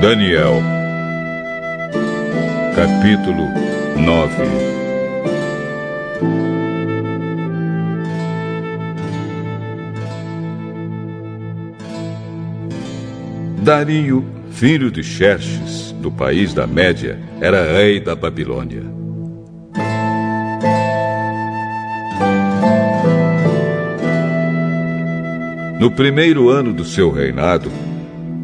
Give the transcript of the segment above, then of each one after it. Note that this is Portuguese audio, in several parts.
Daniel, capítulo 9 Dario, filho de Xerxes, do país da Média, era rei da Babilônia. No primeiro ano do seu reinado,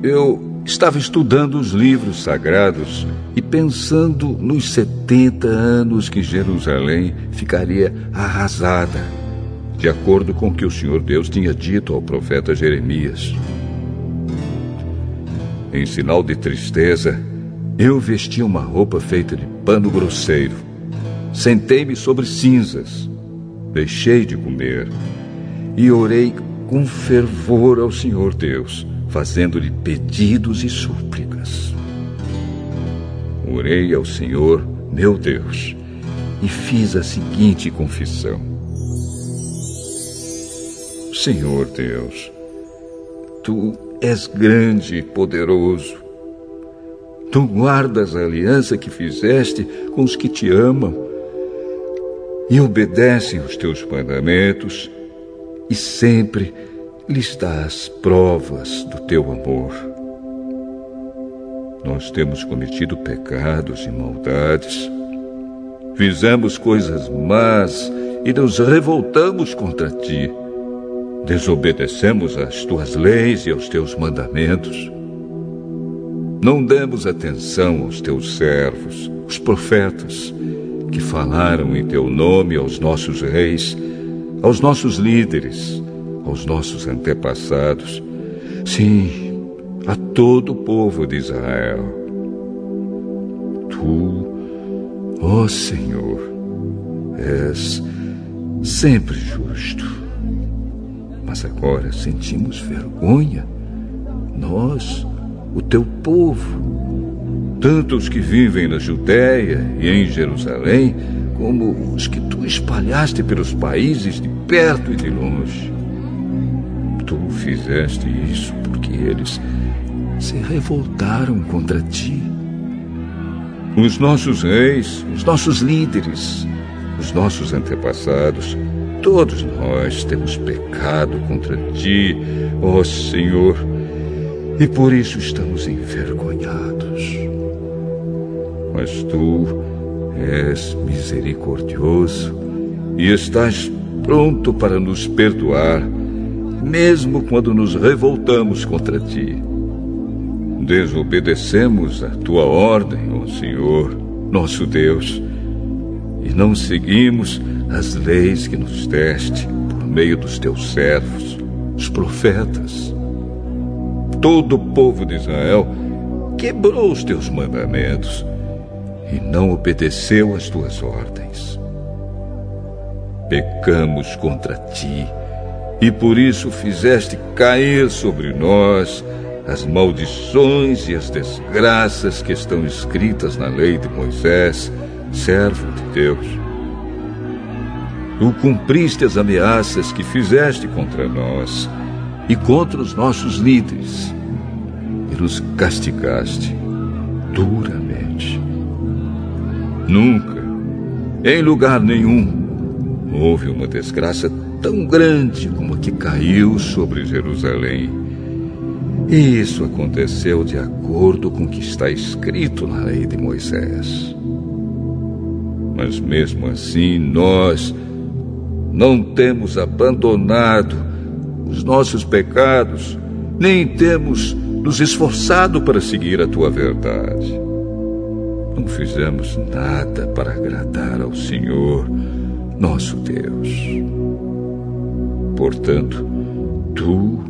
eu Estava estudando os livros sagrados e pensando nos 70 anos que Jerusalém ficaria arrasada, de acordo com o que o Senhor Deus tinha dito ao profeta Jeremias. Em sinal de tristeza, eu vesti uma roupa feita de pano grosseiro. Sentei-me sobre cinzas, deixei de comer e orei com fervor ao Senhor Deus fazendo-lhe pedidos e súplicas. Orei ao Senhor, meu Deus, e fiz a seguinte confissão: Senhor Deus, tu és grande e poderoso. Tu guardas a aliança que fizeste com os que te amam e obedecem os teus mandamentos e sempre lhes dás provas do teu amor. Nós temos cometido pecados e maldades, fizemos coisas más e nos revoltamos contra ti. Desobedecemos às tuas leis e aos teus mandamentos. Não demos atenção aos teus servos, os profetas, que falaram em teu nome aos nossos reis, aos nossos líderes aos nossos antepassados, sim, a todo o povo de Israel. Tu, ó Senhor, és sempre justo. Mas agora sentimos vergonha, nós, o teu povo, tanto os que vivem na Judéia e em Jerusalém, como os que tu espalhaste pelos países de perto e de longe tu fizeste isso porque eles se revoltaram contra ti. Os nossos reis, os nossos líderes, os nossos antepassados, todos nós temos pecado contra ti, ó Senhor, e por isso estamos envergonhados. Mas tu és misericordioso e estás pronto para nos perdoar mesmo quando nos revoltamos contra ti. Desobedecemos a tua ordem, ó Senhor, nosso Deus, e não seguimos as leis que nos deste por meio dos teus servos, os profetas. Todo o povo de Israel quebrou os teus mandamentos e não obedeceu às tuas ordens. Pecamos contra ti e por isso fizeste cair sobre nós as maldições e as desgraças que estão escritas na lei de Moisés, servo de Deus. Tu cumpriste as ameaças que fizeste contra nós e contra os nossos líderes, e nos castigaste duramente. Nunca, em lugar nenhum, houve uma desgraça tão grande como a que caiu sobre Jerusalém. E isso aconteceu de acordo com o que está escrito na lei de Moisés. Mas mesmo assim, nós não temos abandonado os nossos pecados, nem temos nos esforçado para seguir a tua verdade. Não fizemos nada para agradar ao Senhor, nosso Deus. Portanto, tu,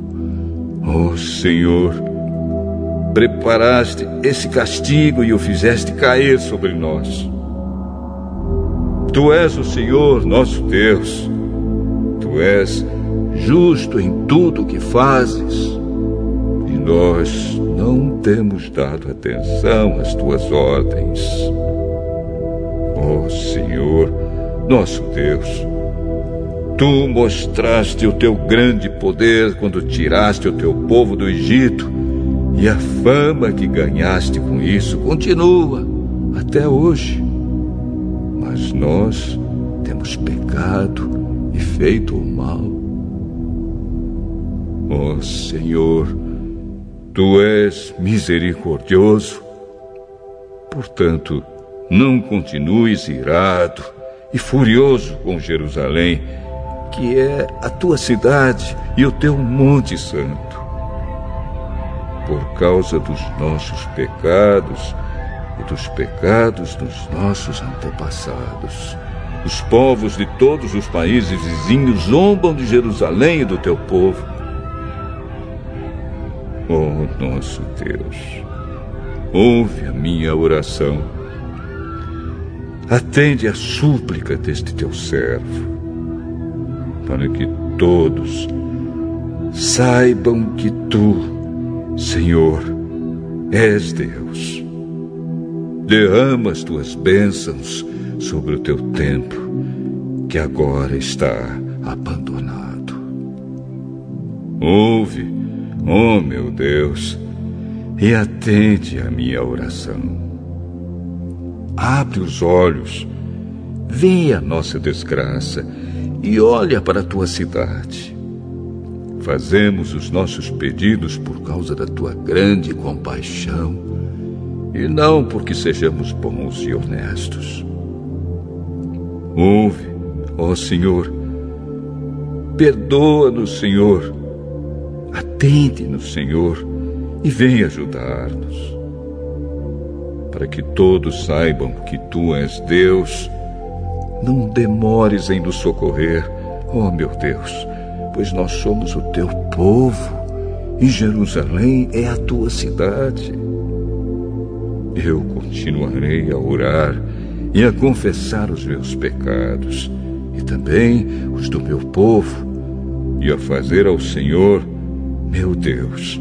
ó oh Senhor, preparaste esse castigo e o fizeste cair sobre nós. Tu és o Senhor, nosso Deus. Tu és justo em tudo o que fazes, e nós não temos dado atenção às tuas ordens. Ó oh, Senhor, nosso Deus, tu mostraste o teu grande poder quando tiraste o teu povo do Egito, e a fama que ganhaste com isso continua até hoje. Mas nós temos pecado e feito o mal. Ó oh, Senhor, tu és misericordioso. Portanto, não continues irado e furioso com Jerusalém, que é a tua cidade e o teu monte santo. Por causa dos nossos pecados e dos pecados dos nossos antepassados. Os povos de todos os países vizinhos zombam de Jerusalém e do teu povo. Oh, nosso Deus, ouve a minha oração. Atende a súplica deste teu servo, para que todos saibam que tu, Senhor, és Deus derrama as tuas bênçãos sobre o teu templo, que agora está abandonado. Ouve, ó oh meu Deus, e atende à minha oração. Abre os olhos, vê a nossa desgraça e olha para a tua cidade. Fazemos os nossos pedidos por causa da tua grande compaixão e não porque sejamos bons e honestos. Ouve, ó Senhor, perdoa-nos, Senhor, atende-nos, Senhor, e vem ajudar-nos. Para que todos saibam que Tu és Deus, não demores em nos socorrer, ó meu Deus, pois nós somos o Teu povo e Jerusalém é a Tua cidade eu continuarei a orar e a confessar os meus pecados, e também os do meu povo, e a fazer ao Senhor, meu Deus,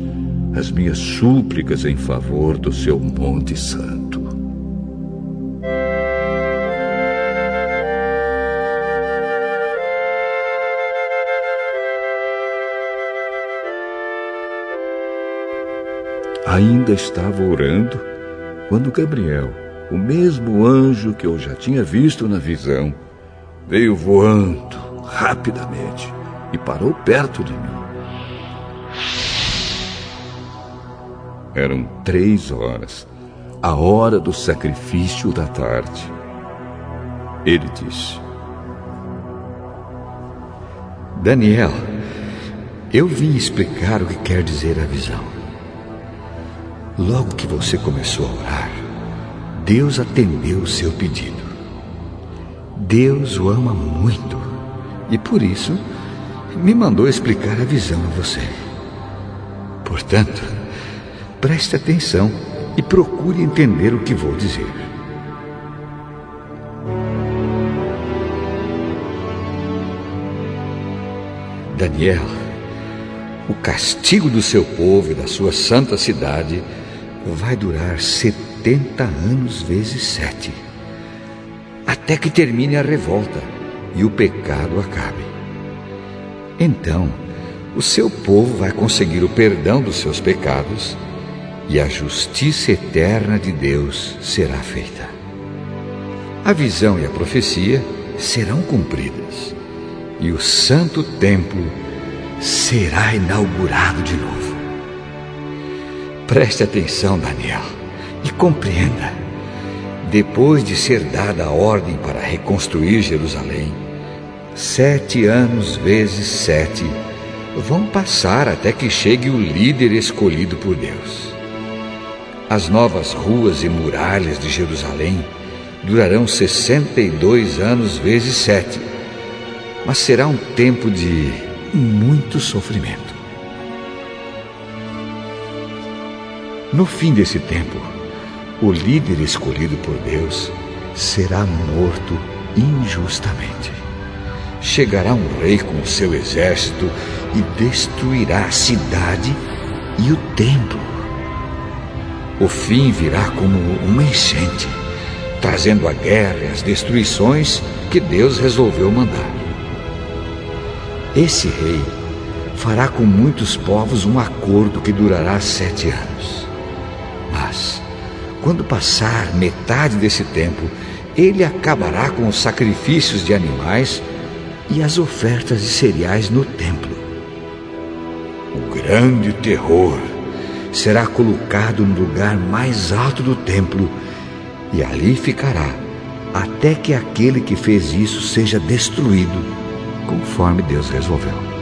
as minhas súplicas em favor do seu Monte Santo. Ainda estava orando quando Gabriel, o mesmo anjo que eu já tinha visto na visão, veio voando rapidamente e parou perto de mim. Eram três horas, a hora do sacrifício da tarde. Ele disse: Daniel, eu vim explicar o que quer dizer a visão. Logo que você começou a orar, Deus atendeu o seu pedido. Deus o ama muito e por isso me mandou explicar a visão a você. Portanto, preste atenção e procure entender o que vou dizer. Daniel, o castigo do seu povo e da sua santa cidade vai durar 70 anos vezes sete, até que termine a revolta e o pecado acabe. Então, o seu povo vai conseguir o perdão dos seus pecados e a justiça eterna de Deus será feita. A visão e a profecia serão cumpridas e o santo templo será inaugurado de novo. Preste atenção, Daniel, e compreenda. Depois de ser dada a ordem para reconstruir Jerusalém, sete anos vezes sete vão passar até que chegue o líder escolhido por Deus. As novas ruas e muralhas de Jerusalém durarão 62 anos vezes sete, mas será um tempo de muito sofrimento. No fim desse tempo, o líder escolhido por Deus será morto injustamente. Chegará um rei com o seu exército e destruirá a cidade e o templo. O fim virá como uma enchente, trazendo a guerra e as destruições que Deus resolveu mandar. Esse rei fará com muitos povos um acordo que durará sete anos. Quando passar metade desse tempo, ele acabará com os sacrifícios de animais e as ofertas de cereais no templo. O grande terror será colocado no lugar mais alto do templo e ali ficará até que aquele que fez isso seja destruído, conforme Deus resolveu.